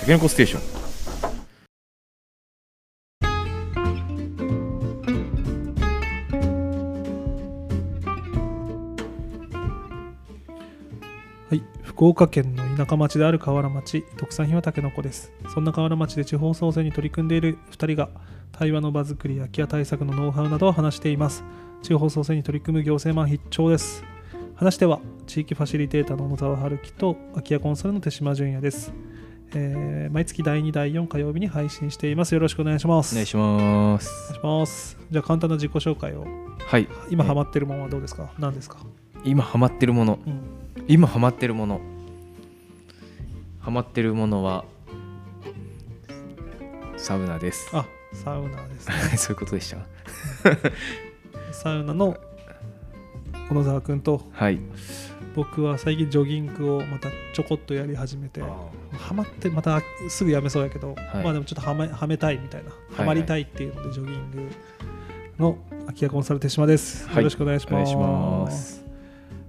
たけのこステーション、福岡県の田舎町である河原町特産品はたけのこです。そんな河原町で地方創生に取り組んでいる2人が対話の場作り空き家対策のノウハウなどを話しています。地方創生に取り組む行政マン必聴です。話しては地域ファシリテーターの小野沢春樹と空き家コンサルの手島純也です、えー毎月第2第4火曜日に配信しています。よろしくお願いします。お願いします。お願いします。じゃあ簡単な自己紹介を。はい。今ハマってるものはどうですか？何ですか、今ハマってるもの。うん、今ハマってるもの。ハマってるものはサウナです。あサウナですね。そういうことでした？サウナの 小野沢君とはい僕は最近ジョギングをまたちょこっとやり始めてハマってまたすぐやめそうやけど、はい。まあでもちょっとはめはめたいみたいなハマりたいっていうのでジョギングの空き家コンサル手島です、はい。よろしくお願いします。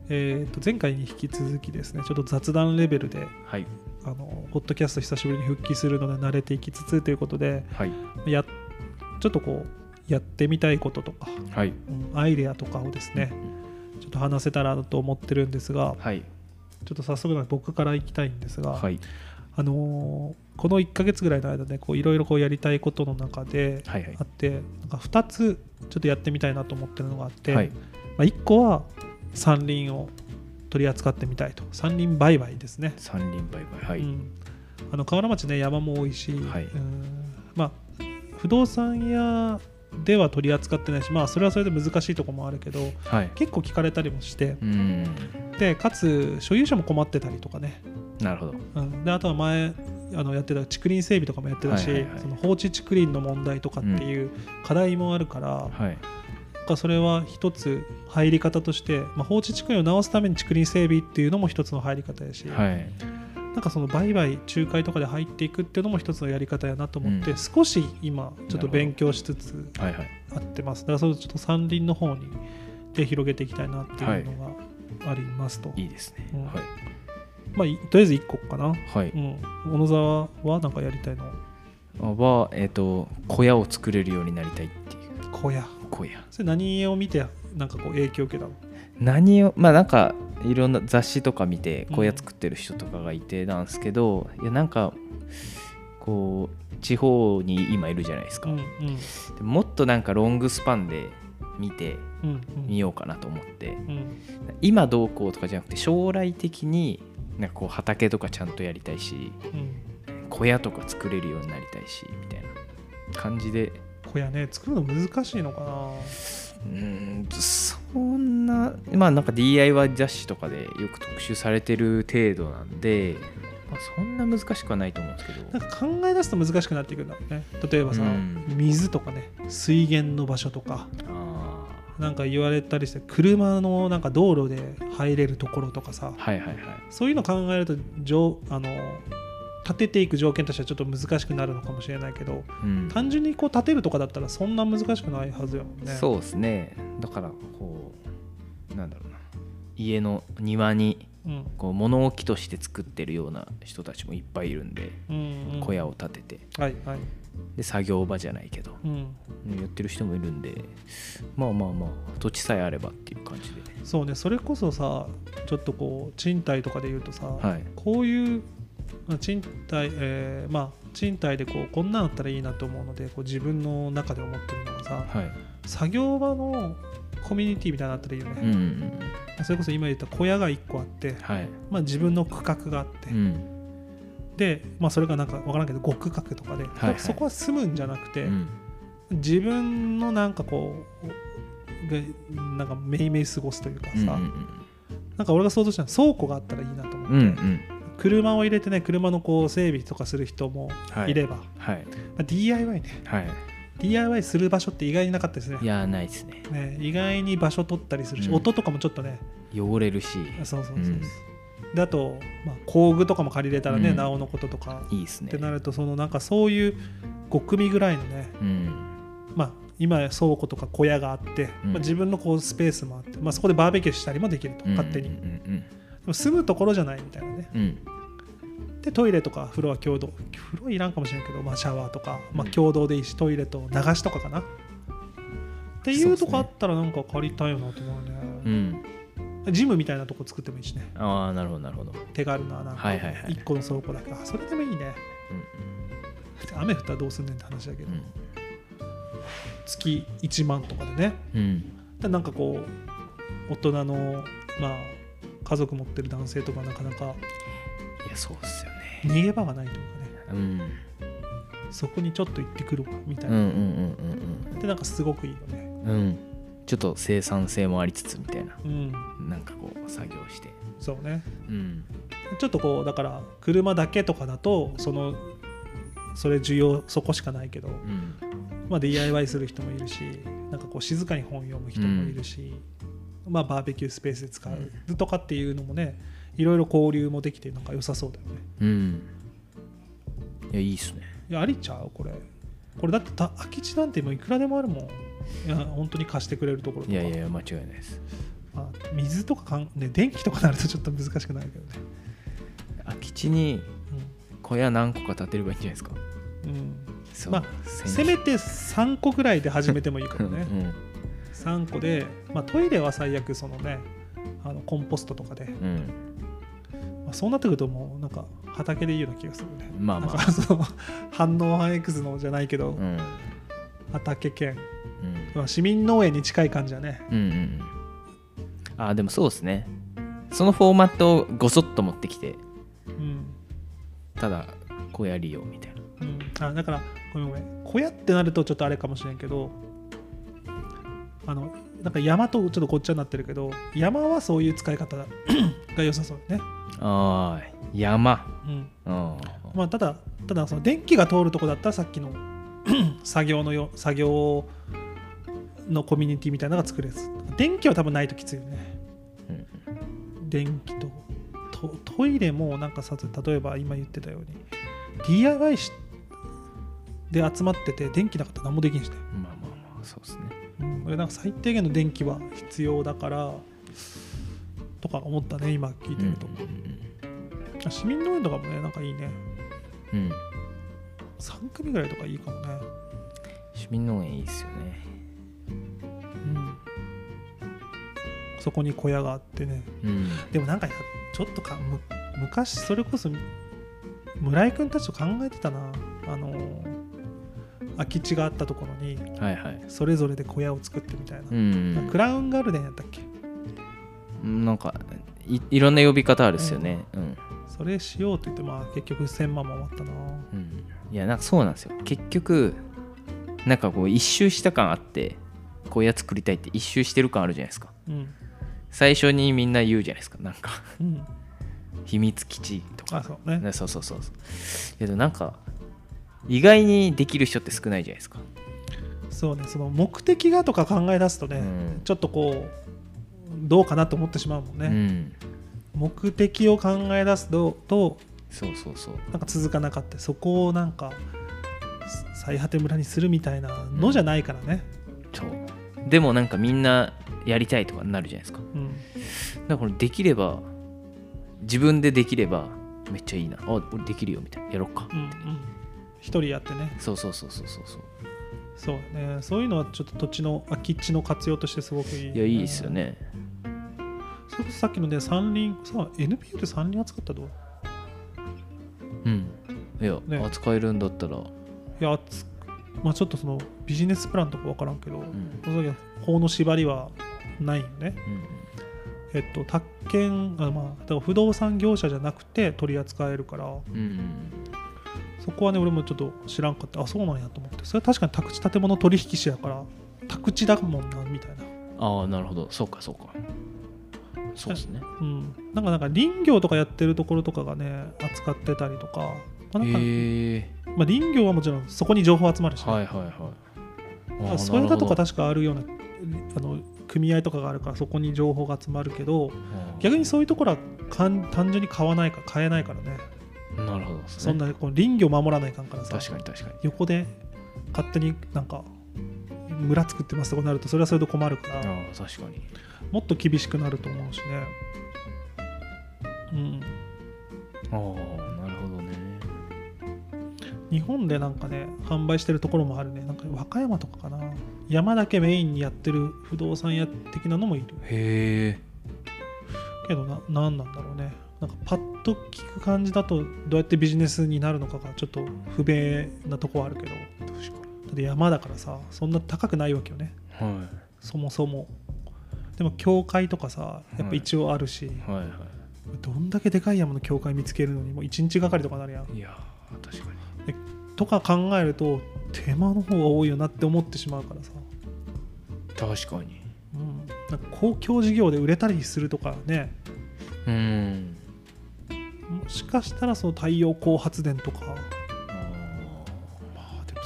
えー、と前回に引き続きですねちょっと雑談レベルではい。あのポッドキャスト久しぶりに復帰するので慣れていきつつということではい。やちょっとこうやってみたいこととか、はい。うんアイデアとかをですねちょっと話せたらなと思ってるんですがはい。ちょっと早速なんで僕から行きたいんですが、はい。あのーこの1ヶ月ぐらいの間でこういろいろこうやりたいことの中ではいはい。あってなんか2つちょっとやってみたいなと思ってるのがあって、はい。まあ、1個は山林を取り扱ってみたいと。山林売買ですね、三輪売買はい、うん、あの河原町ね山も多いし、はい。うん。まあ不動産屋では取り扱ってないしまあそれはそれで難しいところもあるけどはい。結構聞かれたりもしてうん。でかつ所有者も困ってたりとかね。なるほど。うん、であとは前あのやってた竹林整備とかもやってたし、はいはいはい。その放置竹林の問題とかっていう課題もあるから、はい。なんかそれは一つ入り方として、まあ、放置竹林を直すために竹林整備っていうのも一つの入り方やし、はいなんかその売買仲介とかで入っていくっていうのも一つのやり方やなと思って、うん。少し今ちょっと勉強しつつはいはい。あってます。だからそれちょっと山林の方に手広げていきたいなっていうのがありますと、いいですね、うん。はい。まあいとりあえず1個かな。はい、うん、小野沢はなんかやりたいの？はえっ、と小屋を作れるようになりたいっていう。小屋。小屋。それ何を見てなんかこう影響を受けたの？何をまあなんかいろんな雑誌とか見てうん。小屋作ってる人とかがいてなんですけど、いやなんかこう地方に今いるじゃないですか、うんでもっとなんかロングスパンで見てうんうん。みようかなと思って。うん。今どうこうとかじゃなくて将来的になんかこう畑とかちゃんとやりたいしうん。小屋とか作れるようになりたいしみたいな感じで小屋ね作るの難しいのかな。うーんそんなまあなんか DIY 雑誌とかでよく特集されてる程度なんで、まあ、そんな難しくはないと思うんですけど。なんか考え出すと難しくなっていくんだろうね。例えばさ、うん。水とかね。水源の場所とか。あなんか言われたりして車のなんか道路で入れるところとかさ。ーはいはいはい。そういうの考えると条あの立てていく条件としてはちょっと難しくなるのかもしれないけどうん。単純にこう立てるとかだったらそんな難しくないはずよね。そうですね。だからこうなんだろうな。家の庭にうん。こう物置として作ってるような人たちもいっぱいいるんでうんうん。小屋を建てて。はいはい。で作業場じゃないけどうん。やってる人もいるんでまあまあまあ土地さえあればっていう感じで。そうね。それこそさちょっとこう賃貸とかで言うとさ、はい。こういうまあ賃貸、えーまあ賃貸でこうこんなんあったらいいなと思うのでこう自分の中で思ってるのがさはい。作業場のコミュニティみたいなのあったらいいよね、うんうんそれこそ今言った小屋が1個あって、はい。まあ、自分の区画があって、うん。で、まあ、それがなんか分からんけど5区画とかで、はいはい。そこは住むんじゃなくて、うん。自分のなんかこうがなんかめいめい過ごすというかさ、うんうん。なんか俺が想像したのは倉庫があったらいいなと思って、うんうん車を入れてね車のこう整備とかする人もはい。いれば、はい。まあ、DIY ね。はい。DIY する場所って意外になかったですね。いやないですね。ね意外に場所取ったりするし、うん。音とかもちょっとね。汚れるし。そうそうそうそう、うん。であと、まあ、工具とかも借りれたらね、うん。なおのこととか。いいですね。ってなるとそのなんかそういう5組ぐらいのねうん。まあ今や倉庫とか小屋があって、うん。まあ、自分のこうスペースもあって、まあ、そこでバーベキューしたりもできると勝手に、うんうんでも住むところじゃないみたいなね。うんうんでトイレとか風呂は共同風呂いらんかもしれんけど、まあ、シャワーとか、まあ、うん。共同でいいし、トイレと流しとかかな。っていうとこあったらなんか借りたいよなと思ううね、ん。ジムみたいなとこ作ってもいいしね。ああなるほどなるほど、手軽ななんかはいはいはい。1個の倉庫だけ。あそれでもいいね。雨降ったらどうすんねんって話だけど、うん。月1万とかでね。うんうん。でなんかこう大人のまあ家族持ってる男性とかなかなかいやそうっすよね。逃げ場がないというかね。うん。そこにちょっと行ってくるわみたいな、うんうんうんでなんかすごくいいよね。うん。うんうんちょっと生産性もありつつみたいな。うん。なんかこう作業して。そうね。うん。ちょっとこうだから車だけとかだとそのそれ需要そこしかないけど、うん。まあ、DIY する人もいるしなんかこう静かに本読む人もいるし、まあ、バーベキュースペースで使うとかっていうのもねいろいろ交流もできてなんか良さそうだよね。うん。いやいいっすね。いやありちゃう？これ。これだってた空き地なんてもういくらでもあるもん。いや本当に貸してくれるところとか。いやいや間違いないです。まあ、水とかかん、ね、電気とかなるとちょっと難しくなるけどね。空き地に小屋何個か建てればいいんじゃないですか。うん、うんそうまあせめて3個ぐらいで始めてもいいかうんもね3個で、まあ、トイレは最悪そのねあのコンポストとかで、うんうんまあ、そうなってくるともうなんか畑でいいような気がするね。まあまあ。その反応反 X のじゃないけど、うん。畑兼、うん。まあ、市民農園に近い感じだね。うんうんああでもそうですね。そのフォーマットをごそっと持ってきてうん、ただ小屋利用みたいな。うん、あだからごめんごめん。小屋ってなるとちょっとあれかもしれんけどあのなんか山とちょっとごっちゃになってるけど山はそういう使い方が良さそうだね、ああ山。うん。あまあ、ただただその電気が通るとこだったらさっきの 作業のよ作業のコミュニティみたいなのが作れる電気は多分ないときついよね。うん。電気とトトイレもなんかさ例えば今言ってたように DIY しで集まってて電気なかったら何もできんしね、まあまあまあそうですね。うん、俺なんか最低限の電気は必要だからとか思ったね今聞いてると、市民農園とかもねなんかいいね。うん。うんうん3組ぐらいとかいいかもね。市民農園いいっすよね。うん。そこに小屋があってね。うん。でもなんかやちょっとかむ昔それこそ村井君たちと考えてたな。あの空き地があったところにはいはい。それぞれで小屋を作ってみたいな。う、んクラウンガルデンやったっけ？なんかいいろんな呼び方あるっすよね。うん、それしようと言ってまあ結局1000万も終わったな。うん、いやなんかそうなんですよ。結局なんかこう一周した感あって小屋作りたいって一周してる感あるじゃないですか。うん。最初にみんな言うじゃないですかなんか。うん。秘密基地とか。あそうね。ねそうそうそうそう。けどなんか意外にできる人って少ないじゃないですか、そうねその目的がとか考え出すとね、うん。ちょっとこうどうかなと思ってしまうもんね、うん。目的を考え出すととそうそうそう。なんか続かなかった。そこをなんか最果て村にするみたいなのじゃないからね、そう。でもなんかみんなやりたいとかになるじゃないですか。うん。だからできれば自分でできればめっちゃいいな。あ俺できるよみたいな。やろっか。うんうん。一人やってね。そうそうそうそうそうそう。そうね。そういうのはちょっと土地の空き地の活用としてすごくいい、いやいいですよねそれこそさっきのね山林さ NPO で山林扱ったらどう。うん。いや、ね。扱えるんだったら、いやつまあちょっとそのビジネスプランとか分からんけど、うん。その時は法の縛りはないよね。うん。えっと宅建あまあだから不動産業者じゃなくて取り扱えるから。うん。そこはね俺もちょっと知らんかった。あそうなんやと思って。それは確かに宅地建物取引士やから宅地だもんなみたいな。ああなるほど。そうかそうかそうですね。うん。なんかなんか林業とかやってるところとかがね扱ってたりとか,、まあなんかまあ、林業はもちろんそこに情報集まるしね、はいはいはい。それだとか確かあるようなあの組合とかがあるからそこに情報が集まるけど逆にそういうところはかん単純に買わないか買えないからね。なるほどね。そんなこう林業守らないかんからさ。確かに確かに。横で勝手になんか村作ってますとかなるとそれはそれで困るから。確かに。もっと厳しくなると思うしね。うん。ああなるほど日本でなんかね販売してるところもあるね。なんか和歌山とかかな。山だけメインにやってる不動産屋的なのもいる。へえ。けどな何なんだろうね。なんかパッと聞く感じだとどうやってビジネスになるのかがちょっと不明なとこはあるけどだ確かって山だからさそんな高くないわけよね。にはそもそも。でも教会とかさやっぱ一応あるし、いはい。はどんだけでかい山の教会見つけるのにもう1日がかりとかなるやん。いいやー確かに。とか考えると手間の方が多いよなって思ってしまうからさ、確かに。うん、なんか公共事業で売れたりするとかね。うん。もしかしたらその太陽光発電とか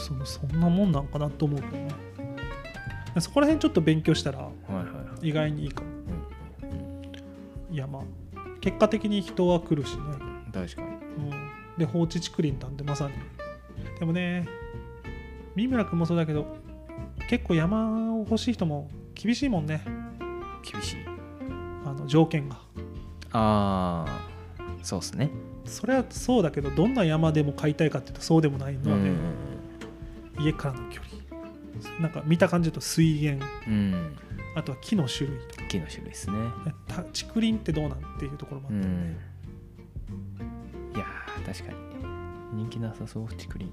そのそんなもんなんかなと思う。けどねそこら辺ちょっと勉強したら意外にいいかも。いやまあ結果的に人は来るしね、確かに。うん、で放置竹林なんてまさに。でもね三村君もそうだけど結構山を欲しい人も厳しいもんね。厳しい。あの条件が。ああそうっすね。それはそうだけどどんな山でも買いたいかっていうとそうでもないのはね、うん家からの距離。なんか見た感じだと水源。うん。あとは木の種類とか。木の種類ですね。た竹林ってどうなんっていうところもあうって、ん。いやー確かに人気なさそう竹林。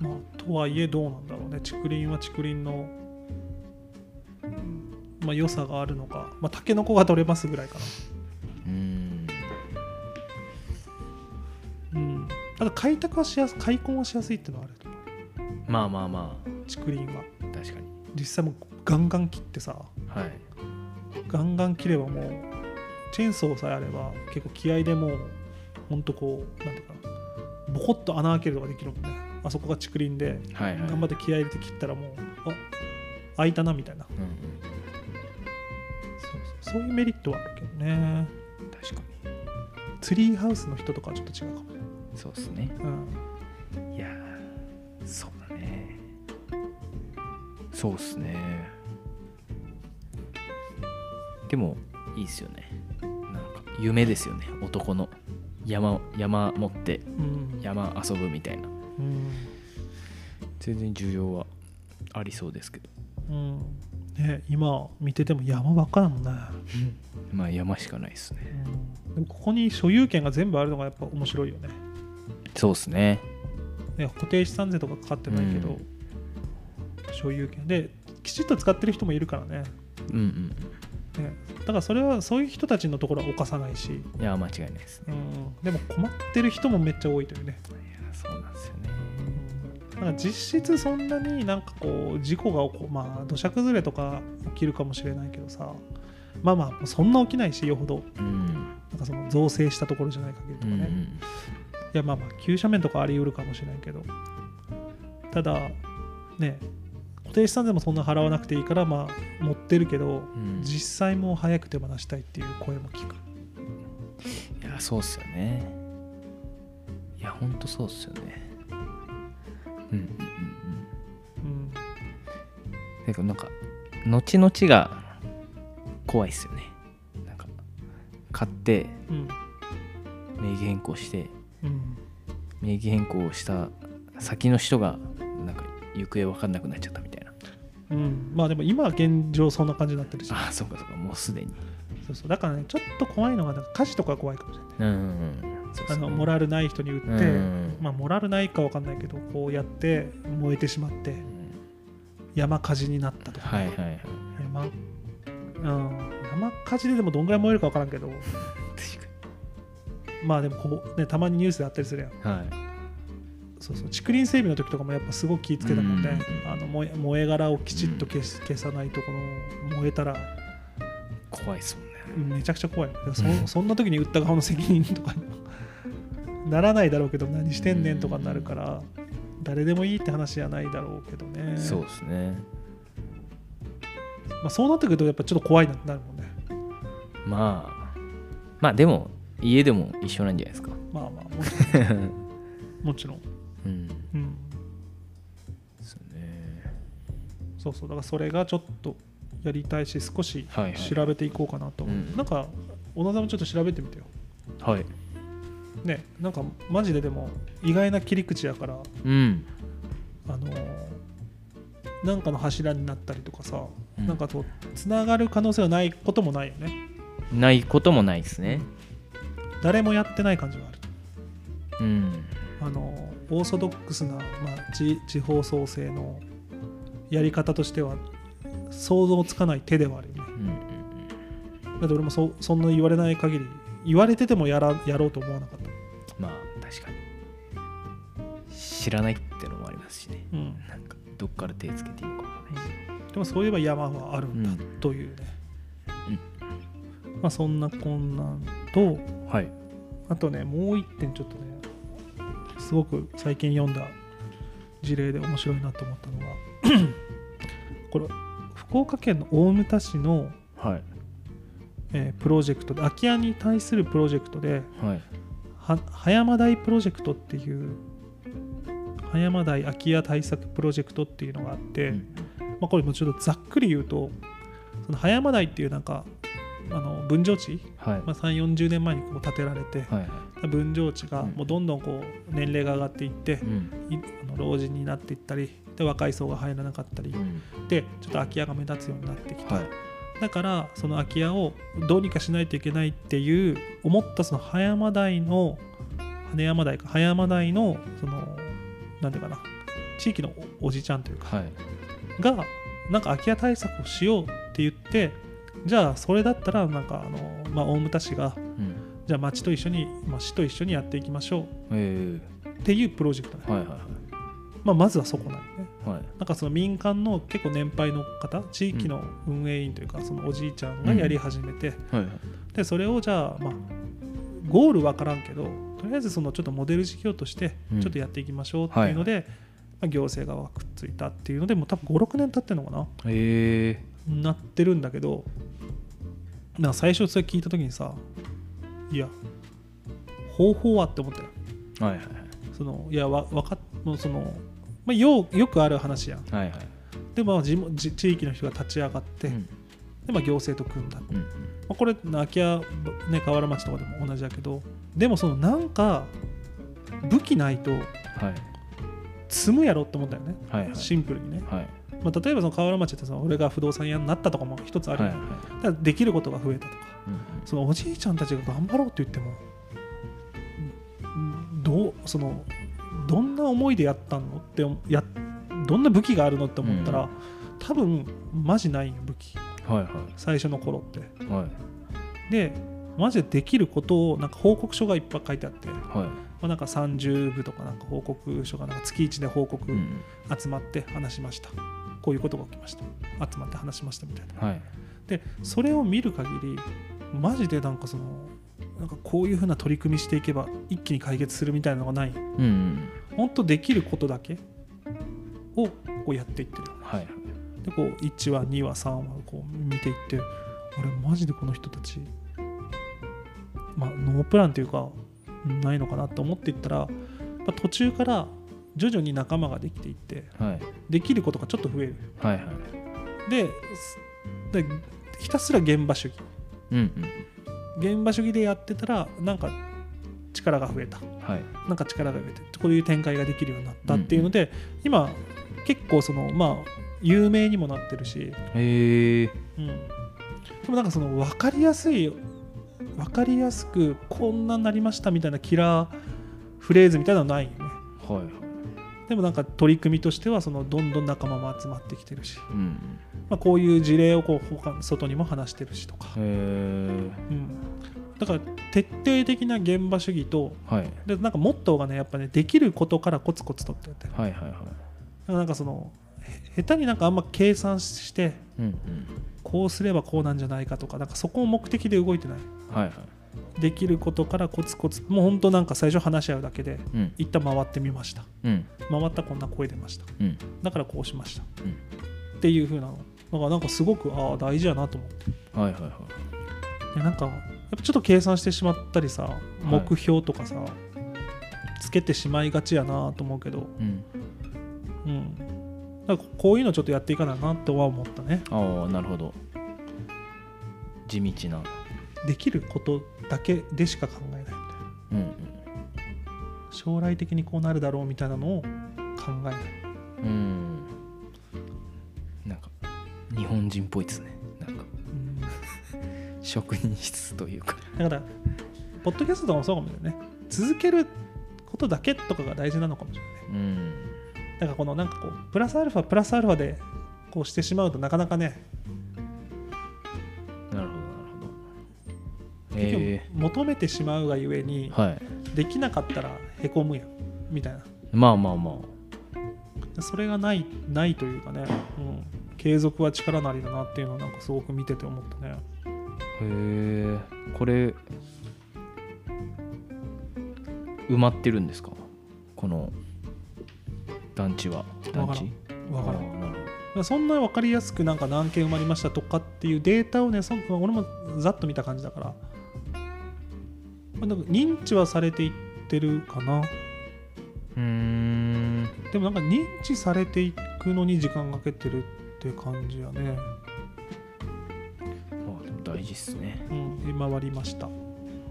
まあとはいえどうなんだろうね。竹林は竹林の、うんまあ、良さがあるのか、まあ、タケノコが取れますぐらいかな。うん。うん。ただ開拓はしやす開墾はしやすいっていうのはあるまあまあま竹林は。あ確かに。実際もうガンガン切ってさ。はい。ガンガン切ればもうチェーンソーさえあれば結構気合でもうほんとこうなんていうかな。ボコッと穴開けるとかできるもんね。あそこが竹林ではいはい。頑張って気合入れて切ったらもうあ開いたなみたいな。うんうん。そうそう。いうメリットはあるけどね。確かツリーハウスの人とかはちょっと違うかもそうっすね。うん。いやーそうそうっすね。でもいいっすよね。なんか夢ですよね。男の。山山持ってうん。山遊ぶみたいな。うん。全然需要はありそうですけど。うん。ね今見てても山ばっかだもんね、まあ山しかないっすね。うん、でもここに所有権が全部あるのがやっぱ面白いよね。そうっすね。ね固定資産税とかかかってないけど、うん所有権。できちっと使ってる人もいるからね。うんうんね。だからそれはそういう人たちのところは犯さないし、いや間違いないです。ねうん、でも困ってる人もめっちゃ多いというね、いやそうなんですよね。うん、なんか実質そんなになんかこう事故が起こまあ土砂崩れとか起きるかもしれないけどさ。まあまあそんな起きないしよほど。うん。なんかその造成したところじゃない限りとかね、うんいやまあまあ急斜面とかあり得るかもしれないけど。ただね固定資産税もそんな払わなくていいからまあ持ってるけど、うん。実際もう早く手放したいっていう声も聞く。いやそうっすよね。いやほんとそうっすよね。うんうんうんうん。うん。てかなんか後々が怖いっすよね。なんか買ってうん。名義変更してうん。名義変更した先の人がなんか行方分かんなくなっちゃったうん。まあでも今は現状そんな感じになってるし。ああそうかそうか。もうすでに。そうそう。だからねちょっと怖いのがなんか火事とか怖いかもしれない。うんうんあのモラルない人に売って、うんまあモラルないかわかんないけどこうやって燃えてしまってうん。山火事になったとか、はいはいはい。山,、うん、山火事ででもどんぐらい燃えるかわからんけど。確まあでもこう、ね、たまにニュースであったりするやん。はいそうそう竹林整備の時とかもやっぱすごく気ぃつけたもんね、うん。あの燃え燃え殻をきちっと消し消さないとこの燃えたら。怖いっすもんね。めちゃくちゃ怖い。そうん。そんな時に売った側の責任とか ならないだろうけど何してんねんとかになるから誰でもいいって話じゃないだろうけどね。そうですね。まあ、そうなってくるとやっぱちょっと怖いなってなるもんね。まあまあでも家でも一緒なんじゃないですか。まあまあもちろん。もちろんうん。うん。ですね。そうそうだからそれがちょっとやりたいし少しはいはい。調べていこうかなと思う、うん。なんか小野さんもちょっと調べてみてよ。はい。ねなんかマジででも意外な切り口やからうん。あのなんかの柱になったりとかさ、うん。なんかとつながる可能性はないこともないよね。ないこともないですね。誰もやってない感じがある。うん。あのオーソドックスな、まあ、地地方創生のやり方としては想像つかない手ではあるよね。うんうんだって俺もそそんな言われない限り言われててもやらやろうと思わなかった、まあ確かに。知らないってのもありますしね。うん、なんかどっから手つけていいのかわかんないし。でもそういえば山はあるんだうんというね、まあそんなこんなんとはい。あとねもう一点ちょっとねすごく最近読んだ事例で面白いなと思ったのが これ福岡県の大牟田市の、はい。えープロジェクトで空き家に対するプロジェクトではい。は葉山台プロジェクトっていう葉山台空き家対策プロジェクトっていうのがあって、うん。まあ、これもちょっとざっくり言うとその葉山台っていうなんかあの分譲地、はい。まあ、3 4 0年前にこう建てられて、はい分譲地がうん。もうどんどんこう年齢が上がっていって、あの老人になっていったりで若い層が入らなかったり。うん。でちょっと空き家が目立つようになってきた、はい。だからその空き家をどうにかしないといけないっていう思ったその葉山台の羽山台か葉山台のそのなんていうかな地域のおおじちゃんというかはい。がなんか空き家対策をしようって言ってじゃあそれだったらなんかあの、まあ、大牟田市がうんじゃあ町と一緒に、まあ、市と一緒にやっていきましょう。えっていうプロジェクトね、えはいはいまあ、まずはそこなんよねはいはい。なんかその民間の結構年配の方地域の運営員というかそのおじいちゃんがやり始めて、はいでそれをじゃあまあゴール分からんけどとりあえずそのちょっとモデル事業としてうん。ちょっとやっていきましょうっていうので、まあ、行政側がくっついたっていうのでもう多分56年経ってるのかな？え。なってるんだけどなんか最初それ聞いた時にさいや方法はって思ったよ。えはいはい。そのいやわわかっもうその、まあ、ようよくある話やん。はいはい。でも地地域の人が立ち上がって、うん。でまあ、行政と組んだ、まうん。あ、これ空き家、ね、河原町とかでも同じだけどでもそのなんか武器ないとはい。積むやろって思ったよね。はいはい。シンプルにね、はいまあ、例えばその河原町ってさ俺が不動産屋になったとかも一つあるよ、はいはい。できることが増えたとか。うんそのおじいちゃんたちが頑張ろうって言ってもんどうそのどんな思いでやったのってやどんな武器があるのって思ったら、うん。多分マジないよ武器。はい最初の頃って。はい。はいでマジでできることをなんか報告書がいっぱい書いてあって、まはい。あ、なんか30部とかなんか報告書がなんか月1で報告うん。集まって話しました、こういうことが起きました。集まって話しましたみたいな。はい。でそれを見る限りマジでなんかそのなんかこういうふうな取り組みしていけば一気に解決するみたいなのがない。うんうん。本当できることだけをこうやっていってる。はい。でこう1話2話3話こう見ていって俺マジでこの人たちまあノープランというかないのかなと思っていったら、まあ途中から徐々に仲間ができていってはい。できることがちょっと増える。はいはい。ですでひたすら現場主義。うん現場主義でやってたらなんか力が増えた。うんはい。なんか力が増えてこういう展開ができるようになったっていうので、今結構そのまあ有名にもなってるし、へえ。うん、でもなんかその分かりやすい分かりやすくこんなになりましたみたいなキラーフレーズみたいなのはないよね。はいはいでもなんか取り組みとしてはそのどんどん仲間も集まってきてるし、うん。まあ、こういう事例をこう他外にも話してるしとか、うん、だから徹底的な現場主義とはい。でなんかモットーがねやっぱねできることからコツコツとってやってる。はいはいはい。なんかそのへ下手になんかあんま計算してうんうん。こうすればこうなんじゃないかとかなんかそこを目的で動いてない。はいはいできることからコツコツもう本当なんか最初話し合うだけでうん。一旦回ってみました。うん。回ったらこんな声出ました。うん。だからこうしました、うん。っていう風なの。だからなんかすごくああ大事やなと思って。はいはいはい。でなんかやっぱちょっと計算してしまったりさ目標とかさ、つけてしまいがちやなと思うけど。うん。うん。だからこういうのちょっとやっていかななとは思ったね。ああなるほど。地道な。できることだけでしか考えないみたいな。うんうん将来的にこうなるだろうみたいなのを考えない。うん。なんか日本人っぽいですね。なんか。うん。職人室というか。だからポッドキャストもそうかもしれないね。続けることだけとかが大事なのかもしれないね。うん。だからこのなんかこうプラスアルファプラスアルファでこうしてしまうとなかなかね結局え求めてしまうがゆえにー、はい。できなかったらへこむやんみたいな。まあまあまあ。それがないないというかね、うん、継続は力なりだなっていうのをなんかすごく見てて思ったね。へえこれ埋まってるんですか？この団地は。団地？わからん。そんな分かりやすくなんか何件埋まりましたとかっていうデータをねそ俺もざっと見た感じだから、まあ、なんか認知はされていってるかな。どうーん。でもなんか認知されていくのに時間かけてるって感じやね。まあでも大事っすね。うん回りました。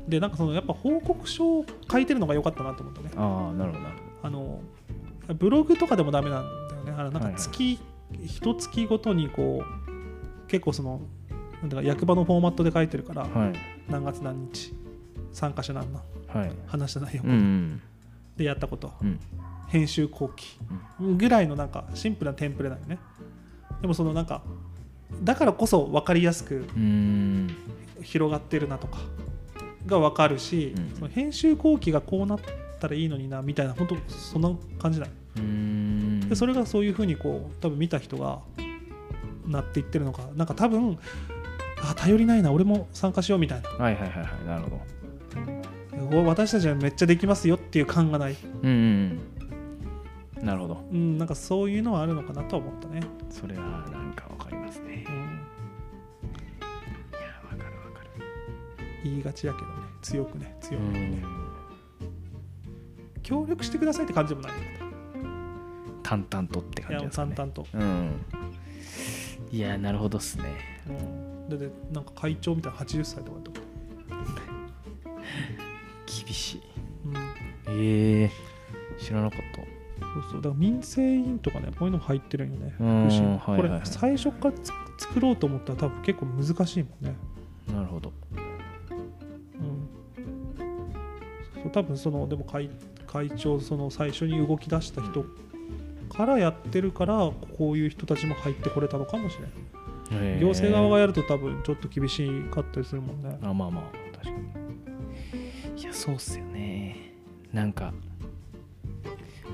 でなんかそのやっぱ報告書を書いてるのが良かったなと思ったね。ああなるほどあのブログとかでもダメなんだよね。あのなんはいはい。か月、一月ごとにこう結構そのなんだか役場のフォーマットで書いてるから、どはい。何月何日参加者何なんはい。話した内容、うんうん。でやったこと。うん。編集後期。ぐらいのなんかシンプルなテンプレだよね。でもそのなんかだからこそ分かりやすく広がってるなとかが分かるし、うん。その編集後期がこうなったらいいのになみたいな本当そんな感じだよ。うーん。でそれがそういうふうにこう多分見た人がなっていってるのか。なんか多分あ頼りないな俺も参加しようみたいな。はいはいはいはい。なるほどお私たちはめっちゃできますよっていう感がない、うんうんうん。なるほど。うん、なんかそういうのはあるのかなとは思ったね、それはなんかわかりますね。うん、いやわかるわかる。言いがちやけどね。強くね。強くうね、ん。協力してくださいって感じでもない淡々とって感じですかね。淡々と、うん。いやなるほどっすね。うん、ででなんか会長みたいな80歳とかだと、厳しい。うん、ええ。知らなかった。そうそう。だから民生委員とかねこういうの入ってるんよね福うん祉。はいはいはい。これ最初からつ作ろうと思ったら多分結構難しいもんね。なるほど。うん。そう多分そのでも会会長その最初に動き出した人からやってるからこういう人たちも入ってこれたのかもしれない行政側がやると多分ちょっと厳しかったりするもんね。あまあまあそうっすよね。なんか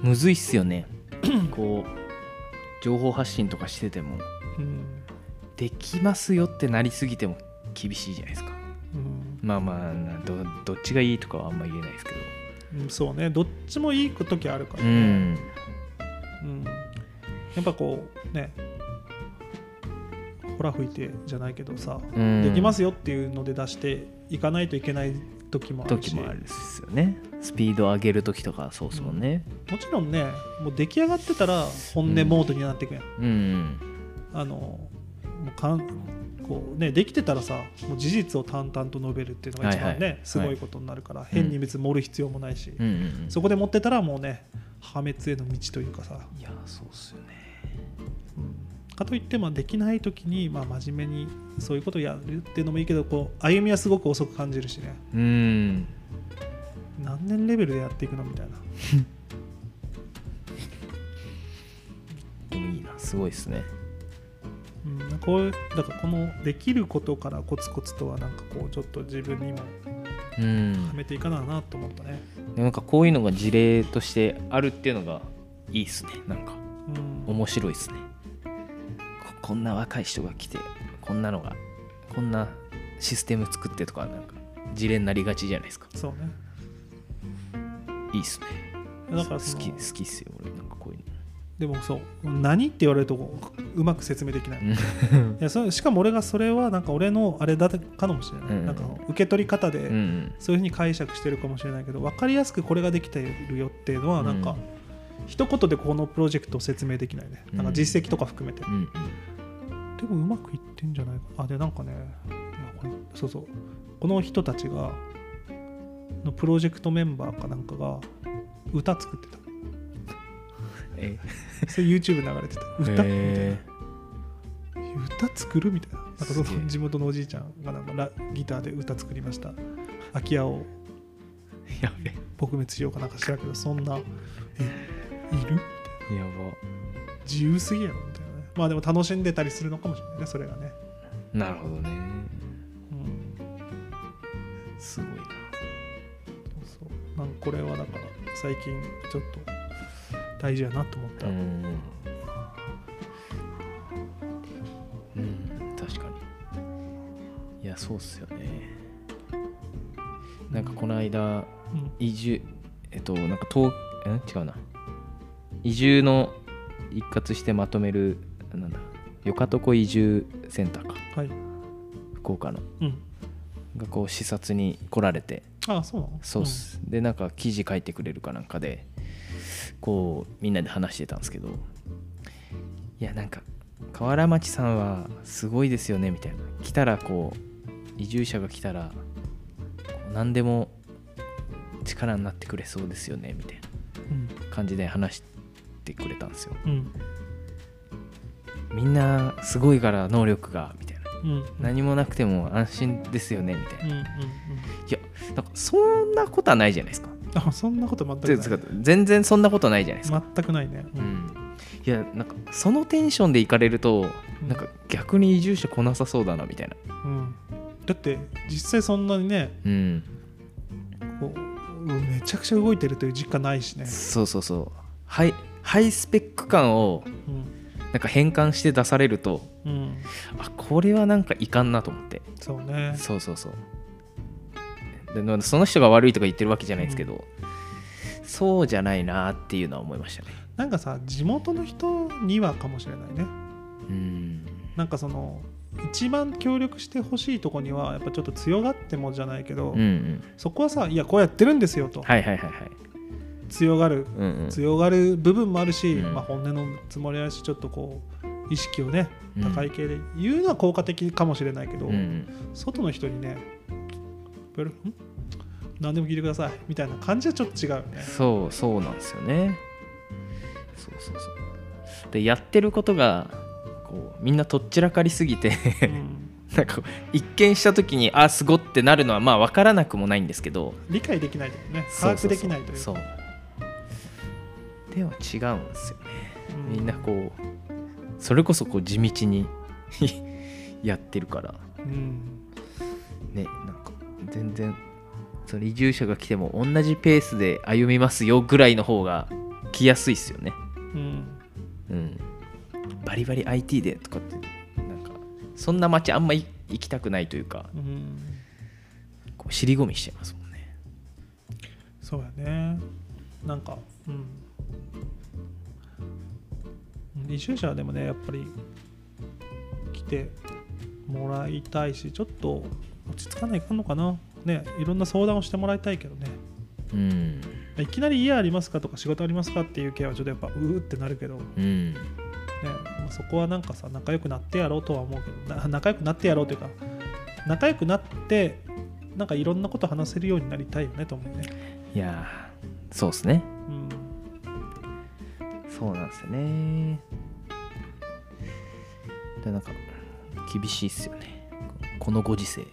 むずいっすよね。こう情報発信とかしてても。うん、できますよってなりすぎても厳しいじゃないですか。うん。まあまあなどどっちがいいとかはあんま言えないですけど。うん、そうね。どっちもいい時あるからうね、ん。うん。やっぱこうね。ほら吹いてじゃないけどさ、うん。できますよっていうので出していかないといけない時もあるし。時もあるっすよね。スピード上げる時とかそうっすもんね。もちろんねもう出来上がってたら本音モードになっていくやん、うん。あのもうかんこうねできてたらさもう事実を淡々と述べるっていうのが一番ね、はいはい。すごいことになるから、変に別に盛る必要もないし、うん。うんうんそこで持ってたらもうね破滅への道というかさ、いやそうっすよね。うんかといってまあできない時にまあ真面目にそういうことをやるっていうのもいいけどこう歩みはすごく遅く感じるしね。うん。何年レベルでやっていくのみたいな。でもいいな。すごいっすね。うん、こうだからこのできることからコツコツとはなんかこうちょっと自分にもうん。はめていかななと思ったね、でもなんかこういうのが事例としてあるっていうのがいいっすね。なんか。うん、面白いっすねここんな若い人が来てこんなのがこんなシステム作ってとかなんか事例になりがちじゃないですか。そうね。いいっすね。だから好き好きっすよ俺。なんかこういうでもそう何って言われるとうまく説明できない。いのやそしかも俺がそれはなんか俺のあれだかもしれない、うん。なんか受け取り方で、うんうん。そういうふうに解釈してるかもしれないけど分かりやすくこれができてるよっていうのはなんか、うん一言でこのプロジェクトを説明できないね。なんか実績とか含めて、うんでもうまくいってんじゃないかあでなんかねそうそう。この人たちがのプロジェクトメンバーかなんかが歌作ってたえ？それ YouTube 流れてた。歌？みたいなへ歌作るみたいな。なんかその地元のおじいちゃんがなんかラギターで歌作りました。空き家を。ーやべ。撲滅しようかなんか知らんけどそんなえいる？や自由すぎやろ。みまあでも楽しんでたりするのかもしれないねそれがね、ばなるほどね。うん、すごいな。そう。なんかこれはだから最近ちょっと大事やなと思った、うん。うん。確かに。いやそうっすよね。なんかこの間うん。移住えっとなんか東え違うな。移住の一括してまとめるなんだよかとこ移住センターか。はい。福岡の。うん。がこう視察に来られて。あそうなの？そうっす、でなんか記事書いてくれるかなんかでこうみんなで話してたんですけどいやなんか河原町さんはすごいですよねみたいな。来たらこう移住者が来たら何でも力になってくれそうですよねみたいなうん。感じで話してくれたんですよ。うんみんなすごいから能力がみたいな。うん。うん何もなくても安心ですよねみたいな。うんうんうん。なんかそんなことはないじゃないですか。あそんなこと全くてない。か全然そんなことないじゃないですか。全くないね、ううん。ん、いやなんかそのテンションで行かれるとうん。なんか逆に移住者来なさそうだなみたいな。うん。だって実際そんなにねうん。こうめちゃくちゃ動いてるという実感ないしね、そうそうそう。ハイハイスペック感をうんなんか変換して出されるとうん、あこれはなんかいかんなと思って。そうね。そうそうそう。でまあその人が悪いとか言ってるわけじゃないですけど、そうじゃないなっていうのは思いましたね。なんかさ地元の人にはかもしれないね。うん。なんかその一番協力してほしいとこにはやっぱちょっと強がってもじゃないけど、うんうん。そこはさいやこうやってるんですよと、はいはいはいはい強がるうんうん。強がる部分もあるし、うん。まあ、本音のつもりあるしちょっとこう意識をねうん。高い系で言うのは効果的かもしれないけど、うんうん。外の人にね何でも聞いてくださいみたいな感じはちょっと違うよね。そうそうなんですよね。そうそうそう。でやってることがこうみんなとっちらかりすぎてうん。なんか一見した時にあすごってなるのはまあ分からなくもないんですけど。理解できないというね。把握そうそう。そうできないというそうでは違うんですよね。うん。みんなこうそれこそこう地道に やってるから。うん。ねなんか全然その移住者が来ても同じペースで歩みますよぐらいの方が来やすいっすよね。うん。うん。バリバリ IT でとかってなんかそんな街あんまい行きたくないというかうん。こう尻込みしちゃいますもんね。そうやね。なんかうんうん移住者はでもねやっぱり来てもらいたいしちょっと落ち着かないかんのかな。ねいろんな相談をしてもらいたいけどね。うん。いきなり家ありますかとか仕事ありますかっていう系はちょっとやっぱうーってなるけど、ねうん。まあ、そこはなんかさ仲良くなってやろうとは思うけどな仲良くなってやろうというか仲良くなってなんかいろんなこと話せるようになりたいよねと思うね。いやーそうっすね。うんそうなんですよね。でなんか厳しいっすよね。このご時世。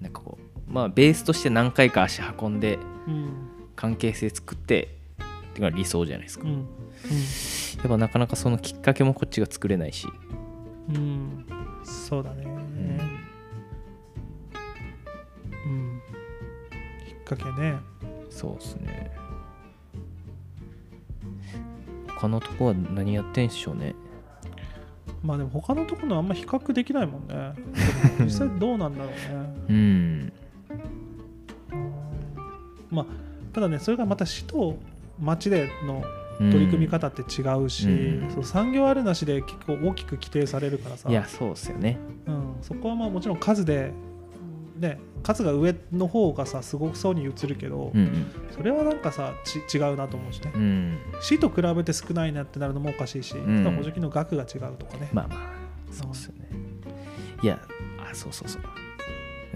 なんかこうまあベースとして何回か足運んでうん関係性作ってっていうのが理想じゃないですか、うん。やっぱなかなかそのきっかけもこっちが作れないし、うん。うんそうだね、うん。きっかけね。そうっすね他のとこは何やってんしょうね。まあでも他のところのあんま比較できないもんね。で も実際どうなんだろうね。うん。まあただねそれがまた市と町でのうん取り組み方って違うし、うん。そう産業あるなしで結構大きく規定されるからさ。いやそうっすよね。うん、そこはまあもちろん数で、ね、数が上の方がさすごそうに映るけど、うんそれはなんかさち違うなと思うしね、うん。と比べて少ないなってなるのもおかしいし、ん。補助金の額が違うとかね、まあまあそうっすよね。いやあそうそうそう。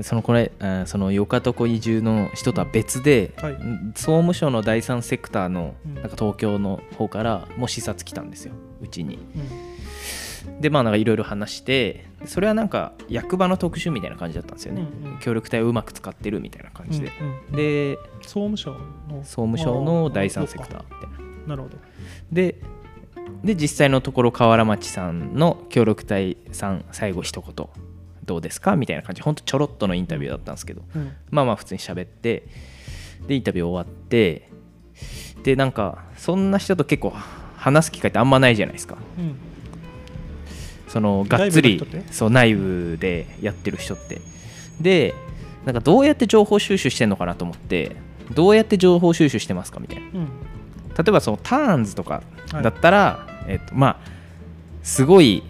そのこれそのよかとこ移住の人とは別で、はい。総務省の第三セクターのうん。なんか東京の方からもう視察来たんですよ。うちに。うんでまあなんかいろいろ話してそれはなんか役場の特集みたいな感じだったんですよね、うんうん。協力隊をうまく使ってるみたいな感じで、うんうん。で総務省の。総務省の第三セクターーみたいななるほど。でで実際のところ河原町さんの協力隊さん最後一言どうですか？みたいな感じ。ほんとちょろっとのインタビューだったんですけど。うん。まあまあ普通に喋ってでインタビュー終わってでなんかそんな人と結構話す機会ってあんまないじゃないですか。うんそのがっつりそう内部でやってる人って。でなんかどうやって情報収集してんのかなと思ってどうやって情報収集してますかみたいな。うん。例えばそのターンズとかはいだったら、えっとまあすごい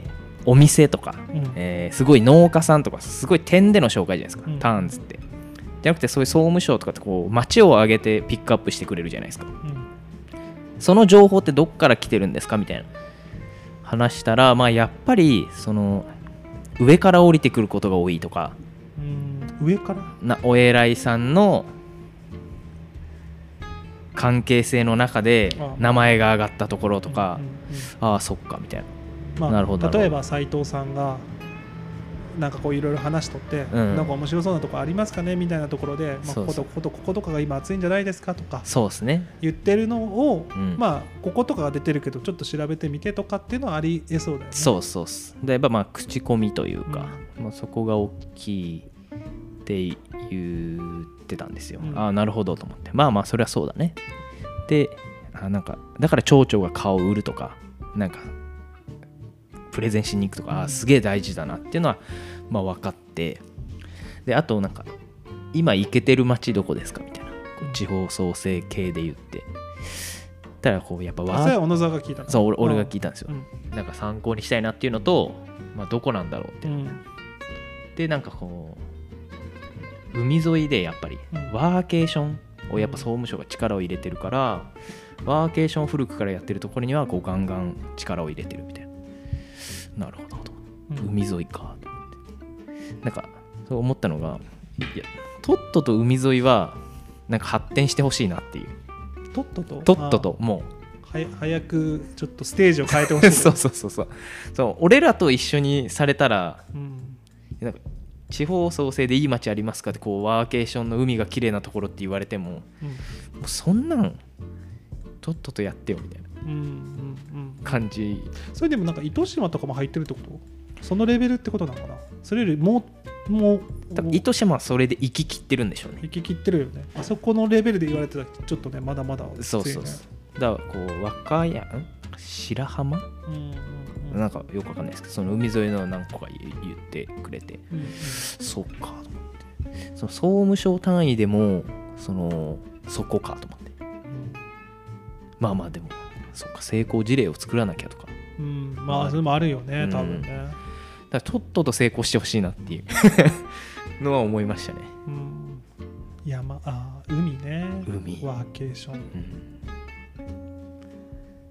お店とか、うん。えーすごい農家さんとかすごい点での紹介じゃないですか、うん。ターンズって。じゃなくてそういう総務省とかってこう街を挙げてピックアップしてくれるじゃないですか。うん。その情報ってどっから来てるんですかみたいな話したらまあやっぱりその上から降りてくることが多いとか。うん上から？なお偉いさんの関係性の中であ名前が挙がったところとか。ああそっかみたいな。まあ、なるほど。例えば斉藤さんがなんかこういろいろ話しとって、うん。なんか面白そうなとこありますかねみたいなところで、まあ、こことこことこことかが今暑いんじゃないですかとかそうですね。言ってるのを、うん。まあこことかが出てるけどちょっと調べてみてとかっていうのはありえそうだよね。そうそうっすでやっぱまあ口コミというか、まあ、そこが大きいって言ってたんですよ、うん。ああなるほどと思って。まあまあそれはそうだね。であなんかだから町長が顔を売るとかなんかプレゼンしに行くとか、すげえ大事だなっていうのはまあ分かって。であとなんか今行けてる町どこですかみたいな。地方創生系で言って。たらこうやっぱわあそれは小野沢が聞いたの？そう俺俺が聞いたんですよ。うん。なんか参考にしたいなっていうのと、まあ、どこなんだろうってうん。でなんかこう海沿いでやっぱりうん。ワーケーションをやっぱ総務省が力を入れてるからワーケーションを古くからやってるところにはこうガンガン力を入れてるみたいななるほど。とうん。海沿いかと思って。なんかそう思ったのがいやとっとと海沿いはなんか発展してほしいなっていう。とっと？ととっとともあはや早くちょっとステージを変えてほしうい。そうそうそうそう。そう俺らと一緒にされたらうん。なんか地方創生でいい街ありますかってこうワーケーションの海が綺麗なところって言われてももうん。うそんなんとっととやってよみたいなうんうんうん。感じ。それでもなんか糸島とかも入ってるってこと？そのレベルってことなのかな？それよりもうもう多分糸島はそれで行き切ってるんでしょうね。行き切ってるよね。あそこのレベルで言われてたらちょっとねまだまだね。そうそうそう。だからこう和歌山？ん白浜？うんうんうん。なんかよくわかんないですけどその海沿いの何個か言言ってくれて。うんうん。そうかと思って。その総務省単位でもそのそこかと思って。まあまあでもそうか成功事例を作らなきゃとか。うんうんまあそれもあるよね多分ね。だからとっとと成功してほしいなっていう。のは思いましたね、うん。山あー海ね。海。ワーケーション。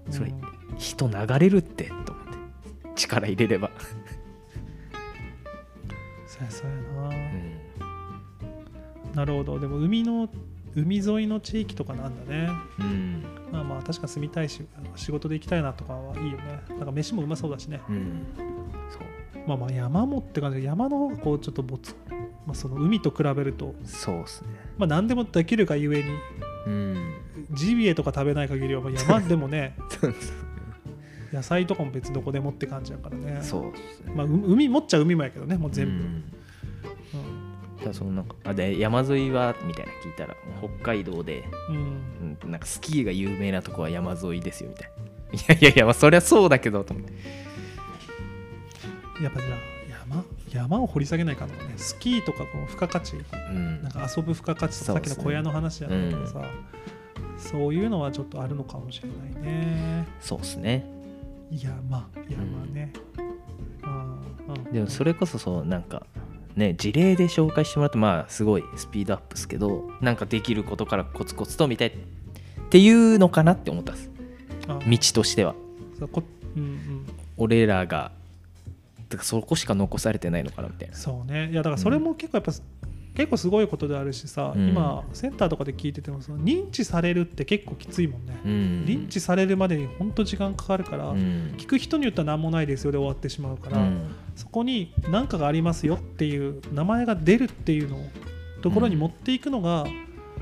うん、それうん。人流れるってと思って。力入れれば、そうやそうやな、うん。なるほど。でも海の海沿いの地域とかなんだね。うん。まあまあ確か住みたいし仕事で行きたいなとかはいいよね。なんか飯もうまそうだしね。うん、そう。まあまあ山もって感じで山の方がこうちょっとぼつ、まあ、その海と比べるとそうっすね。まあ何でもできるがゆえにうん。ジビエとか食べない限りはまあ山でもね 野菜とかも別どこでもって感じやからね。そうっすね。まあ、う海持っちゃ海もやけどねもう全部、うん。うんだそのなんかあで山沿いはみたいな聞いたら北海道で、うん。うん、なんかスキーが有名なとこは山沿いですよみたいな。いやいやいや、まあ、そりゃそうだけどと思って。やっぱじゃあ山山を掘り下げないかんのかね。スキーとかこの付加価値うん。なんか遊ぶ付加価値とさっきの小屋の話じゃないけどさそう,、いうのはちょっとあるのかもしれないね。そうっすね。山山ね、うん。うんでもそれこそそうなんかね事例で紹介してもらってまあすごいスピードアップですけどなんかできることからコツコツとみたいっていうのかなって思ったんです。あ。道としては。そうんうん。俺らがてかそこしか残されてないのかなみたいな。そうね。いやだからそれも結構やっぱ結構すごいことであるしさ、うん。今センターとかで聞いててもその認知されるって結構きついもんね、うん。認知されるまでに本当時間かかるから、うん。聞く人によっては何もないですよで終わってしまうから、うんそこに何かがありますよっていう名前が出るっていうのをところに持っていくのが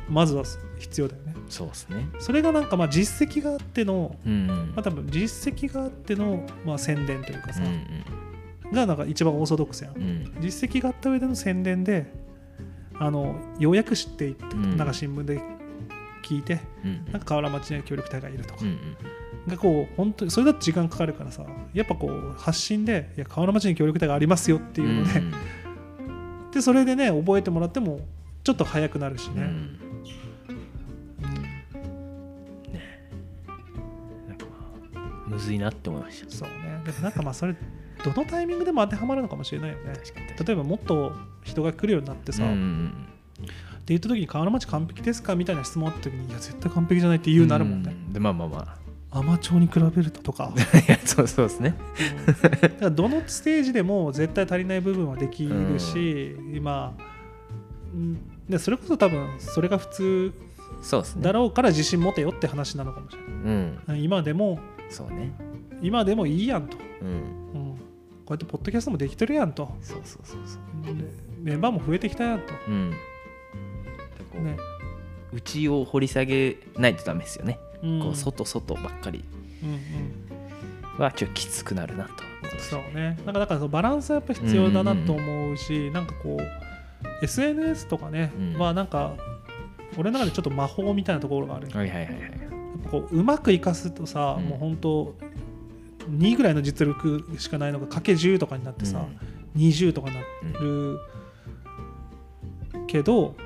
まずは必要だよね。そうですね。それがなんかまあ実績があっての、うんまあ、多分実績があってのまあ宣伝というかさ、うんがなんか一番オーソドックスやん。うん。うん実績があった上での宣伝であのようやく知っていって、うん。なんか新聞で聞いてうん。なんか河原町には協力隊がいるとか。う、んがこう本当にそれだと時間かかるからさやっぱこう発信でいや河原町に協力隊がありますよっていうので、ん。でそれでね覚えてもらってもちょっと早くなるしね、うん。むずいなって思いました。そうね。でもなんかまあそれどのタイミングでも当てはまるのかもしれないよね。例えばもっと人が来るようになってさ、うんうってん言った時に河原町完璧ですか？みたいな質問あった時にいや絶対完璧じゃないって言うなるもんね、うでまあまあまアマチュアに比べるととか。あ いやそうそうですね。だからどのステージでも絶対足りない部分はできるし、今うん。でそれこそ多分それが普通そうですね。だろうから自信持てよって話なのかもしれうん。ない今でもそうね。今でもいいやんと、うん。うん、こうやってポッドキャストもできてるやんと。そうそうそうそう。でメンバーも増えてきたやんと、うん。こうね内を掘り下げないとダメですよね、うんこう外外ばっかり。うんうん。はちょっときつくなるなと。そうね。なんかだからそのバランスはやっぱ必要だなと思うし、なんかこう SNS とかね、うん。まあなんか俺の中でちょっと魔法みたいなところがある、はいはいはいこううまくいかすとさ、うん。もう本当2ぐらいの実力しかないのがかけ10とかになってさ、20とかになるけど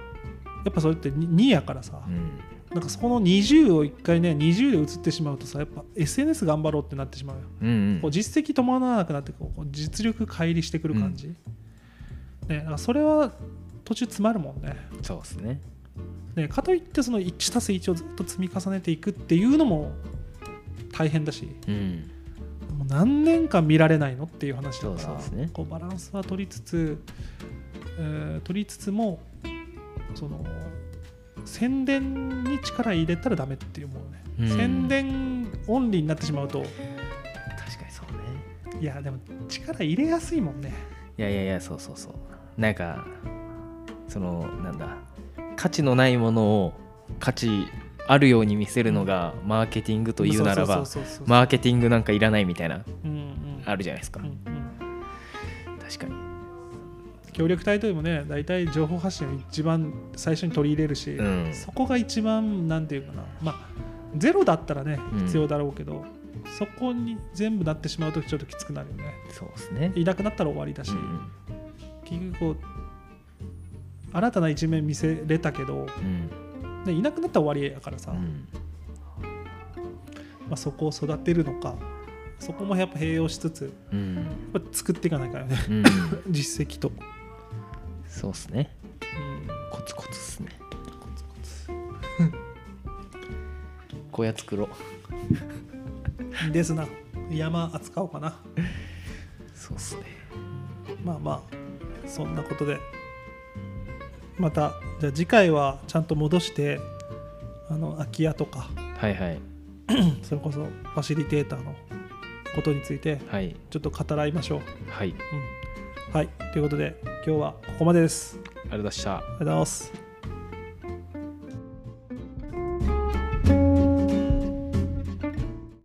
やっぱそれって2やからさ、うんなんかそこの20を1回ね20で移ってしまうとさやっぱ SNS 頑張ろうってなってしまうよ、うんうん。こう実績伴わなくなってこう実力乖離してくる感じ、ね、だからそれは途中詰まるもんね。そうですね。ねかといってその 1+1 をずっと積み重ねていくっていうのも大変だし。うん。もう何年間見られないのっていう話だからそうそうですね。こうバランスは取りつつ、えー取りつつもその宣伝に力入れたらダメっていうもうね、うん。宣伝オンリーになってしまうと。確かにそうね。いやでも力入れやすいもんね。いやいやいやそうそうそう。なんかそのなんだ価値のないものを価値あるように見せるのがマーケティングというならばマーケティングなんかいらないみたいなうんうん。あるじゃないですか。うんうん。確かに協力隊とでもね大体情報発信を一番最初に取り入れるし、うん。そこが一番なんていうかな。まあゼロだったらねうん。必要だろうけど、そこに全部なってしまうとちょっときつくなるよね。そうですね。いなくなったら終わりだし、うん結局こう新たな一面見せれたけど、うん。ね、いなくなったら終わりやからさ、まうん。あ、そこを育てるのかそこもやっぱ併用しつつうん。作っていかないからね。うん。実績と、そうっすね。うん。コツコツっすね。小屋作ろう。ですな。山扱おうかな。そうっすね。まあまあそんなことで。またじゃあ次回はちゃんと戻してあの空き家とか。はいはい。それこそファシリテーターのことについてはい。ちょっと語らいましょう、はい。うん、はい。ということで今日はここまでです。ありがとうございました。ありがとうございます